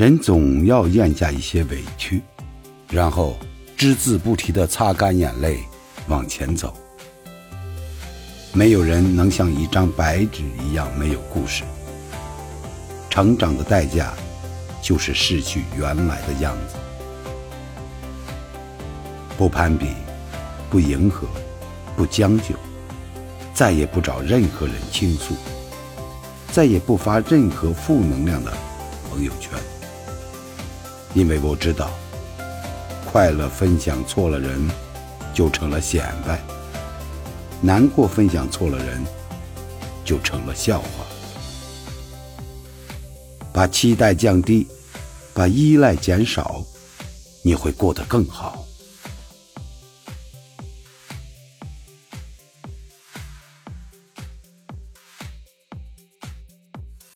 人总要咽下一些委屈，然后只字不提地擦干眼泪往前走。没有人能像一张白纸一样没有故事。成长的代价，就是失去原来的样子。不攀比，不迎合，不将就，再也不找任何人倾诉，再也不发任何负能量的朋友圈，因为我知道，快乐分享错了人，就成了显摆；难过分享错了人，就成了笑话。把期待降低，把依赖减少，你会过得更好。